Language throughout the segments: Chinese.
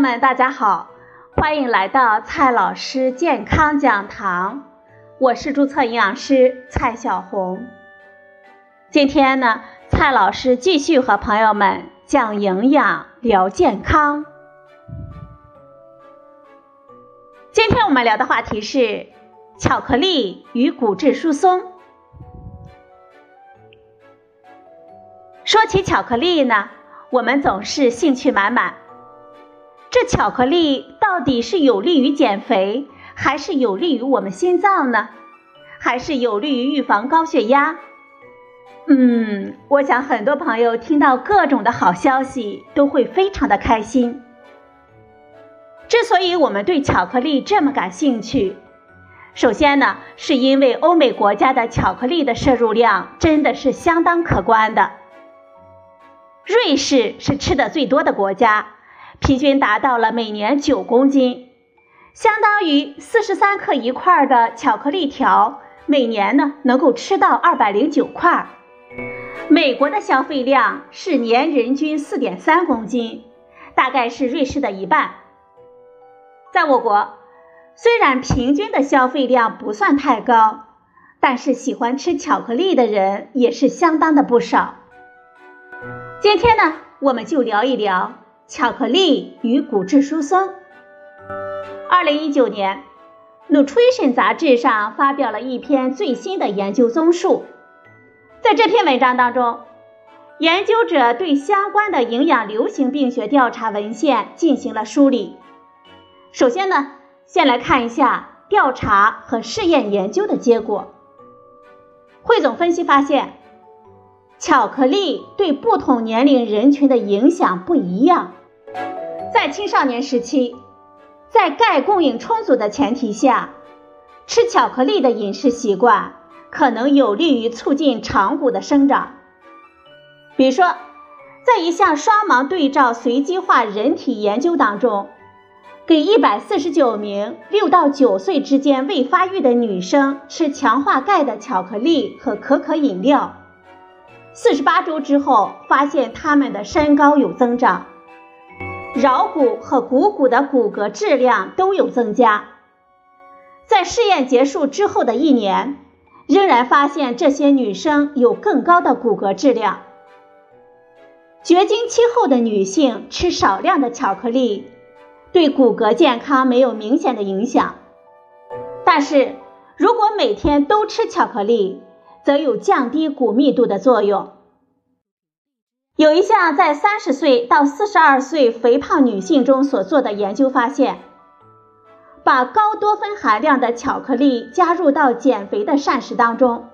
友们，大家好，欢迎来到蔡老师健康讲堂，我是注册营养师蔡小红。今天呢，蔡老师继续和朋友们讲营养、聊健康。今天我们聊的话题是巧克力与骨质疏松。说起巧克力呢，我们总是兴趣满满。这巧克力到底是有利于减肥，还是有利于我们心脏呢？还是有利于预防高血压？嗯，我想很多朋友听到各种的好消息都会非常的开心。之所以我们对巧克力这么感兴趣，首先呢，是因为欧美国家的巧克力的摄入量真的是相当可观的。瑞士是吃的最多的国家。平均达到了每年九公斤，相当于四十三克一块的巧克力条，每年呢能够吃到二百零九块。美国的消费量是年人均四点三公斤，大概是瑞士的一半。在我国，虽然平均的消费量不算太高，但是喜欢吃巧克力的人也是相当的不少。今天呢，我们就聊一聊。巧克力与骨质疏松。二零一九年，《Nutrition》杂志上发表了一篇最新的研究综述。在这篇文章当中，研究者对相关的营养流行病学调查文献进行了梳理。首先呢，先来看一下调查和试验研究的结果。汇总分析发现，巧克力对不同年龄人群的影响不一样。在青少年时期，在钙供应充足的前提下，吃巧克力的饮食习惯可能有利于促进长骨的生长。比如说，在一项双盲对照随机化人体研究当中，给一百四十九名六到九岁之间未发育的女生吃强化钙的巧克力和可可饮料，四十八周之后，发现她们的身高有增长。桡骨和股骨的骨骼质量都有增加，在试验结束之后的一年，仍然发现这些女生有更高的骨骼质量。绝经期后的女性吃少量的巧克力，对骨骼健康没有明显的影响，但是如果每天都吃巧克力，则有降低骨密度的作用。有一项在三十岁到四十二岁肥胖女性中所做的研究发现，把高多酚含量的巧克力加入到减肥的膳食当中，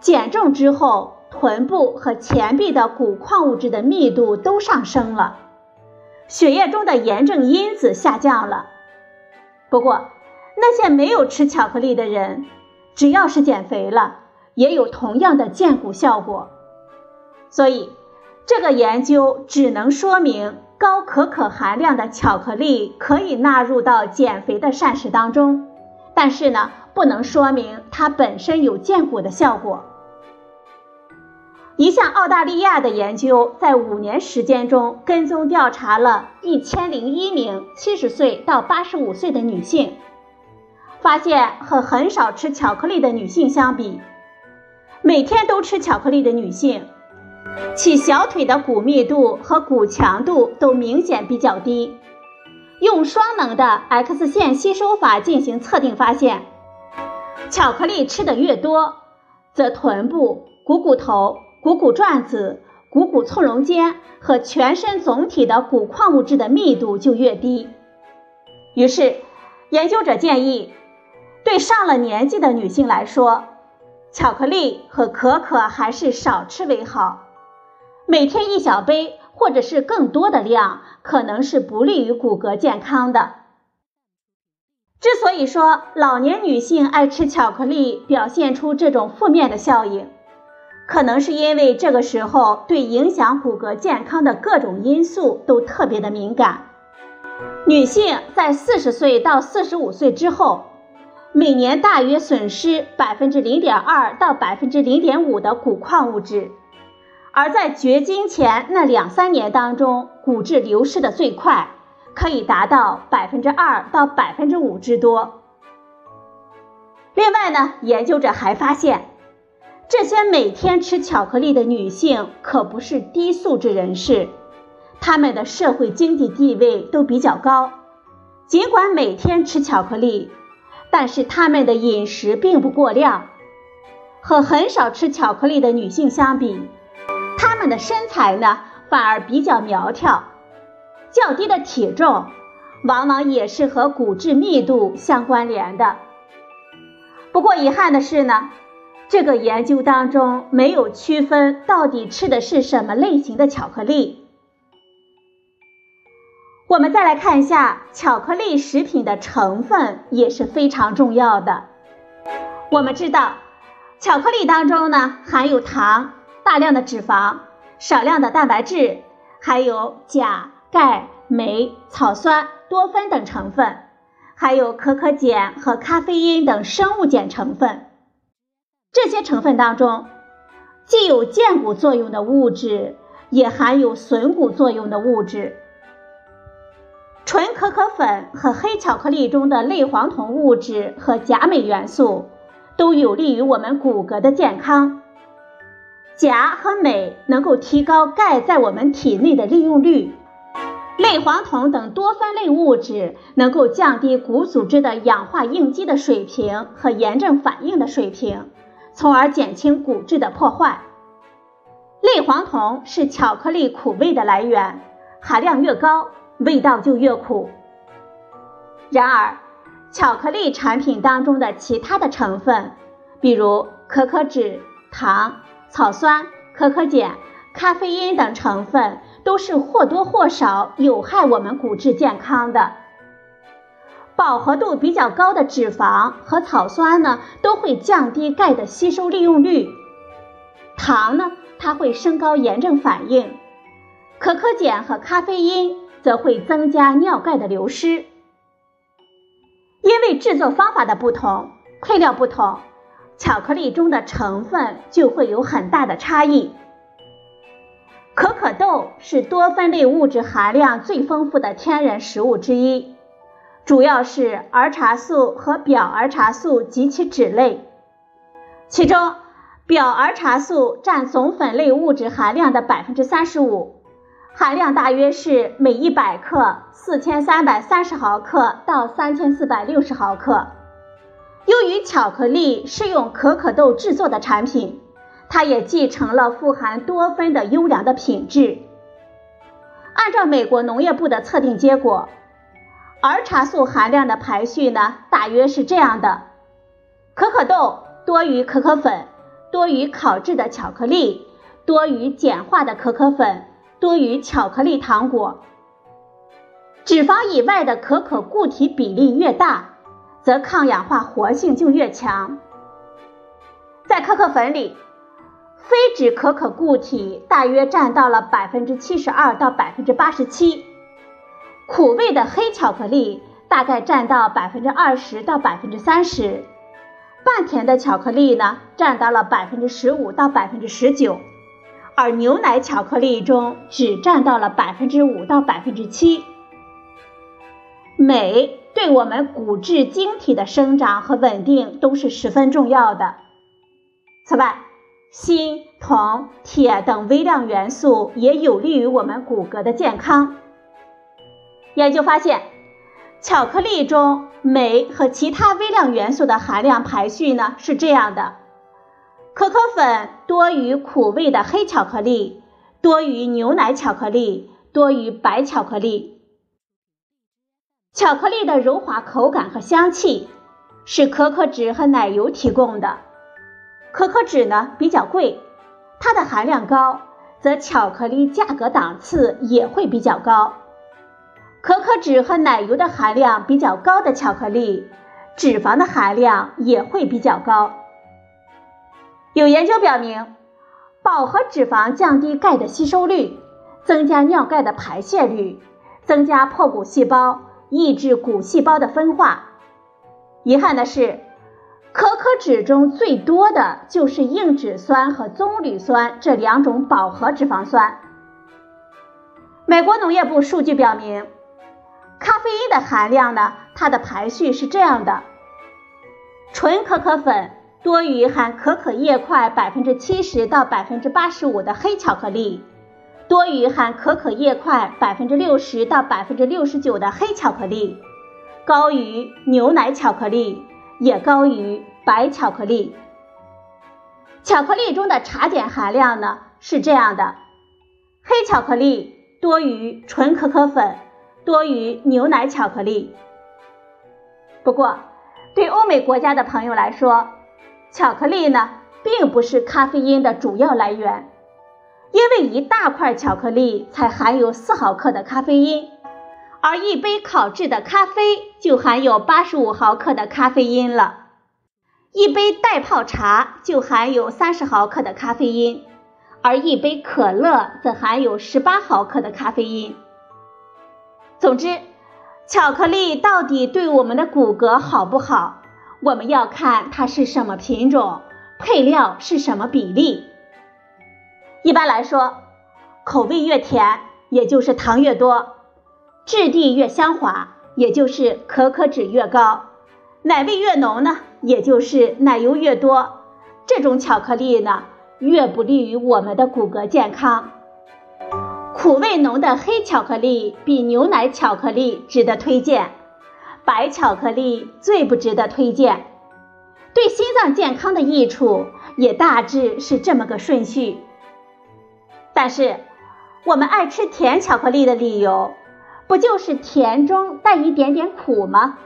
减重之后，臀部和前臂的骨矿物质的密度都上升了，血液中的炎症因子下降了。不过，那些没有吃巧克力的人，只要是减肥了，也有同样的健骨效果。所以。这个研究只能说明高可可含量的巧克力可以纳入到减肥的膳食当中，但是呢，不能说明它本身有健骨的效果。一项澳大利亚的研究在五年时间中跟踪调查了一千零一名七十岁到八十五岁的女性，发现和很少吃巧克力的女性相比，每天都吃巧克力的女性。其小腿的骨密度和骨强度都明显比较低。用双能的 X 线吸收法进行测定，发现巧克力吃的越多，则臀部、股骨头、股骨转子、股骨纵容间和全身总体的骨矿物质的密度就越低。于是，研究者建议，对上了年纪的女性来说，巧克力和可可还是少吃为好。每天一小杯，或者是更多的量，可能是不利于骨骼健康的。之所以说老年女性爱吃巧克力，表现出这种负面的效应，可能是因为这个时候对影响骨骼健康的各种因素都特别的敏感。女性在四十岁到四十五岁之后，每年大约损失百分之零点二到百分之零点五的骨矿物质。而在绝经前那两三年当中，骨质流失的最快，可以达到百分之二到百分之五之多。另外呢，研究者还发现，这些每天吃巧克力的女性可不是低素质人士，她们的社会经济地位都比较高。尽管每天吃巧克力，但是她们的饮食并不过量。和很少吃巧克力的女性相比，他们的身材呢反而比较苗条。较低的体重，往往也是和骨质密度相关联的。不过遗憾的是呢，这个研究当中没有区分到底吃的是什么类型的巧克力。我们再来看一下巧克力食品的成分也是非常重要的。我们知道。巧克力当中呢，含有糖、大量的脂肪、少量的蛋白质，还有钾、钙、镁、草酸、多酚等成分，还有可可碱和咖啡因等生物碱成分。这些成分当中，既有健骨作用的物质，也含有损骨作用的物质。纯可可粉和黑巧克力中的类黄酮物质和钾镁元素。都有利于我们骨骼的健康。钾和镁能够提高钙在我们体内的利用率，类黄酮等多酚类物质能够降低骨组织的氧化应激的水平和炎症反应的水平，从而减轻骨质的破坏。类黄酮是巧克力苦味的来源，含量越高，味道就越苦。然而，巧克力产品当中的其他的成分，比如可可脂、糖、草酸、可可碱、咖啡因等成分，都是或多或少有害我们骨质健康的。饱和度比较高的脂肪和草酸呢，都会降低钙的吸收利用率。糖呢，它会升高炎症反应；可可碱和咖啡因则会增加尿钙的流失。因为制作方法的不同，配料不同，巧克力中的成分就会有很大的差异。可可豆是多酚类物质含量最丰富的天然食物之一，主要是儿茶素和表儿茶素及其脂类，其中表儿茶素占总粉类物质含量的百分之三十五。含量大约是每一百克四千三百三十毫克到三千四百六十毫克。由于巧克力是用可可豆制作的产品，它也继承了富含多酚的优良的品质。按照美国农业部的测定结果，儿茶素含量的排序呢，大约是这样的：可可豆多于可可粉，多于烤制的巧克力，多于碱化的可可粉。多于巧克力糖果，脂肪以外的可可固体比例越大，则抗氧化活性就越强。在可可粉里，非脂可可固体大约占到了百分之七十二到百分之八十七，苦味的黑巧克力大概占到百分之二十到百分之三十，半甜的巧克力呢占到了百分之十五到百分之十九。而牛奶巧克力中只占到了百分之五到百分之七。镁对我们骨质晶体的生长和稳定都是十分重要的。此外，锌、铜、铁等微量元素也有利于我们骨骼的健康。研究发现，巧克力中镁和其他微量元素的含量排序呢是这样的。可可粉多于苦味的黑巧克力，多于牛奶巧克力，多于白巧克力。巧克力的柔滑口感和香气是可可脂和奶油提供的。可可脂呢比较贵，它的含量高，则巧克力价格档次也会比较高。可可脂和奶油的含量比较高的巧克力，脂肪的含量也会比较高。有研究表明，饱和脂肪降低钙的吸收率，增加尿钙的排泄率，增加破骨细胞，抑制骨细胞的分化。遗憾的是，可可脂中最多的就是硬脂酸和棕榈酸这两种饱和脂肪酸。美国农业部数据表明，咖啡因的含量呢，它的排序是这样的：纯可可粉多于含可可液块百分之七十到百分之八十五的黑巧克力，多于含可可叶块百分之六十到百分之六十九的黑巧克力，高于牛奶巧克力，也高于白巧克力。巧克力中的茶碱含量呢是这样的：黑巧克力多于纯可可粉，多于牛奶巧克力。不过，对欧美国家的朋友来说，巧克力呢并不是咖啡因的主要来源，因为一大块巧克力才含有四毫克的咖啡因，而一杯烤制的咖啡就含有八十五毫克的咖啡因了。一杯袋泡茶就含有三十毫克的咖啡因，而一杯可乐则含有十八毫克的咖啡因。总之，巧克力到底对我们的骨骼好不好，我们要看它是什么品种，配料是什么比例。一般来说，口味越甜，也就是糖越多；质地越香滑，也就是可可脂越高；奶味越浓呢？也就是奶油越多，这种巧克力呢越不利于我们的骨骼健康。苦味浓的黑巧克力比牛奶巧克力值得推荐，白巧克力最不值得推荐。对心脏健康的益处也大致是这么个顺序。但是我们爱吃甜巧克力的理由，不就是甜中带一点点苦吗？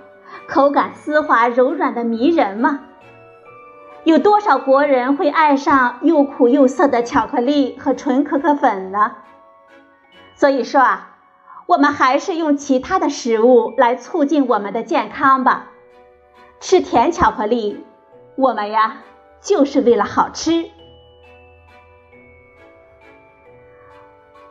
口感丝滑柔软的迷人吗？有多少国人会爱上又苦又涩的巧克力和纯可可粉呢？所以说啊，我们还是用其他的食物来促进我们的健康吧。吃甜巧克力，我们呀就是为了好吃。